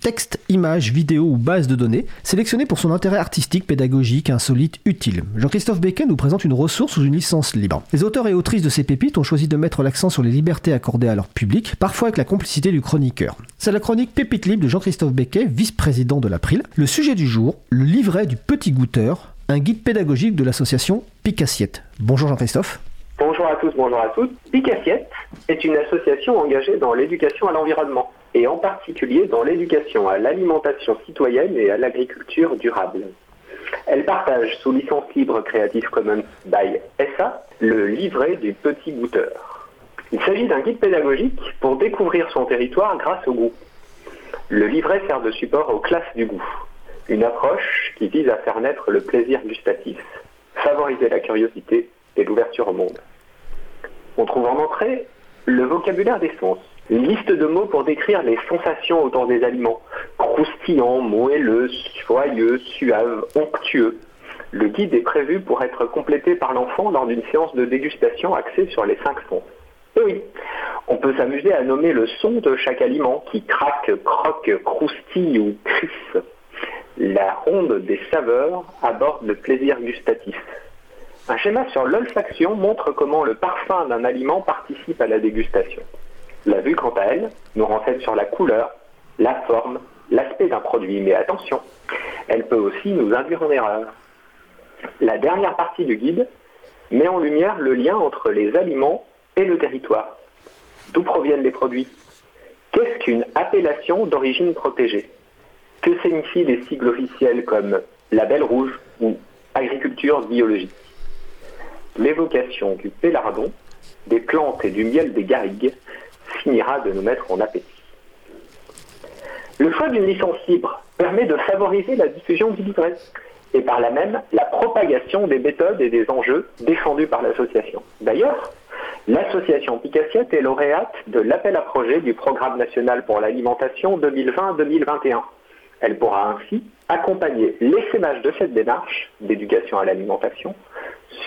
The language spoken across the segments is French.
Texte, images, vidéos ou bases de données, sélectionnées pour son intérêt artistique, pédagogique, insolite, utile. Jean-Christophe Becquet nous présente une ressource sous une licence libre. Les auteurs et autrices de ces pépites ont choisi de mettre l'accent sur les libertés accordées à leur public, parfois avec la complicité du chroniqueur. C'est la chronique Pépite libre de Jean-Christophe Becquet, vice-président de l'April. Le sujet du jour, le livret du petit goûteur, un guide pédagogique de l'association Picassiette. Bonjour Jean-Christophe. Bonjour à tous, bonjour à toutes. Picassiette est une association engagée dans l'éducation à l'environnement et en particulier dans l'éducation à l'alimentation citoyenne et à l'agriculture durable. Elle partage sous licence libre Creative Commons by SA le livret du petit goûteur. Il s'agit d'un guide pédagogique pour découvrir son territoire grâce au goût. Le livret sert de support aux classes du goût, une approche qui vise à faire naître le plaisir gustatif, favoriser la curiosité et l'ouverture au monde. On trouve en entrée le vocabulaire des sens, liste de mots pour décrire les sensations autour des aliments. Croustillant, moelleux, joyeux, suave, onctueux. Le guide est prévu pour être complété par l'enfant lors d'une séance de dégustation axée sur les cinq sons. Oui, on peut s'amuser à nommer le son de chaque aliment qui craque, croque, croustille ou crisse. La ronde des saveurs aborde le plaisir gustatif. Un schéma sur l'olfaction montre comment le parfum d'un aliment participe à la dégustation. La vue, quant à elle, nous renseigne sur la couleur, la forme, l'aspect d'un produit. Mais attention, elle peut aussi nous induire en erreur. La dernière partie du guide met en lumière le lien entre les aliments et le territoire. D'où proviennent les produits? Qu'est-ce qu'une appellation d'origine protégée? Que signifient les sigles officiels comme label rouge ou agriculture biologique? L'évocation du pélardon, des plantes et du miel des garrigues finira de nous mettre en appétit. Le choix d'une licence libre permet de favoriser la diffusion du livret et par là même la propagation des méthodes et des enjeux défendus par l'association. D'ailleurs, l'association Picassiette est lauréate de l'appel à projet du Programme national pour l'alimentation 2020-2021. Elle pourra ainsi accompagner l'essaimage de cette démarche d'éducation à l'alimentation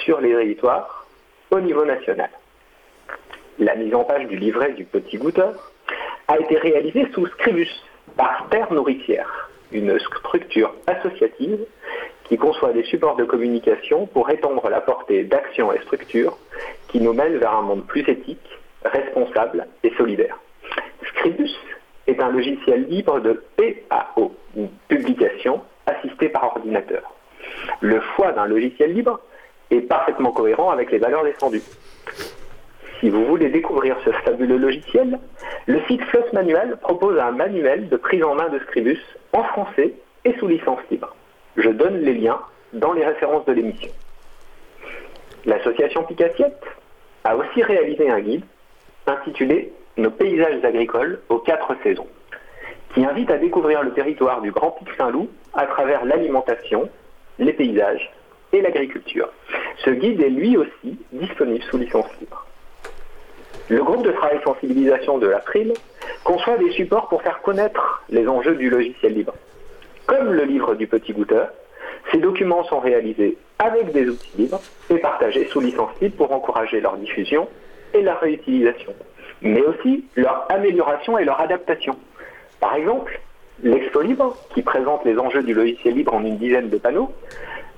sur les territoires au niveau national la mise en page du livret du petit goûteur, a été réalisée sous Scribus par Terre Nourricière, une structure associative qui conçoit des supports de communication pour étendre la portée d'actions et structures qui nous mènent vers un monde plus éthique, responsable et solidaire. Scribus est un logiciel libre de PAO, une publication assistée par ordinateur. Le choix d'un logiciel libre est parfaitement cohérent avec les valeurs défendues. Si vous voulez découvrir ce fabuleux logiciel, le site Floss Manual propose un manuel de prise en main de Scribus en français et sous licence libre. Je donne les liens dans les références de l'émission. L'association Picassiette a aussi réalisé un guide intitulé Nos paysages agricoles aux quatre saisons, qui invite à découvrir le territoire du Grand Pic Saint-Loup à travers l'alimentation, les paysages et l'agriculture. Ce guide est lui aussi disponible sous licence libre. Le groupe de travail sensibilisation de l'April conçoit des supports pour faire connaître les enjeux du logiciel libre. Comme le livre du petit goûteur, ces documents sont réalisés avec des outils libres et partagés sous licence libre pour encourager leur diffusion et leur réutilisation, mais aussi leur amélioration et leur adaptation. Par exemple, l'Expo Libre, qui présente les enjeux du logiciel libre en une dizaine de panneaux,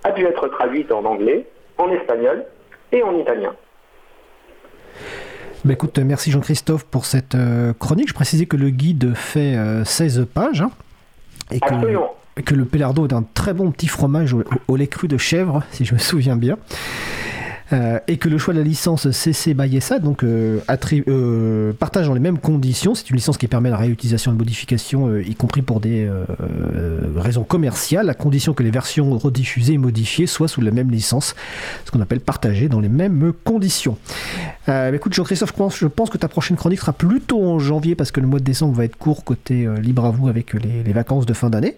a dû être traduite en anglais, en espagnol et en italien. Bah écoute, merci Jean-Christophe pour cette euh, chronique. Je précisais que le guide fait 16 euh, pages. Hein, et que, que, le Pélardo est un très bon petit fromage au lait cru de chèvre, si je me souviens bien. Euh, et que le choix de la licence CC by SA donc, euh, euh, partage dans les mêmes conditions. C'est une licence qui permet la réutilisation et la modification, y compris pour des raisons commerciales, à condition que les versions rediffusées et modifiées soient sous la même licence, ce qu'on appelle partager dans les mêmes conditions. écoute, Jean-Christophe, je pense que ta prochaine chronique sera plutôt en janvier parce que le mois de décembre va être court côté libre à vous avec les, les vacances de fin d'année.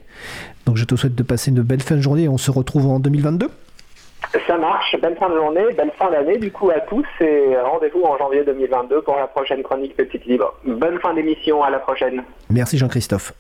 Donc je te souhaite de passer une belle fin de journée et on se retrouve en 2022. Ça marche. Belle fin de journée, belle fin d'année du coup à tous et rendez-vous en janvier 2022 pour la prochaine chronique Petite Libre. Bonne fin d'émission, à la prochaine. Merci Jean-Christophe.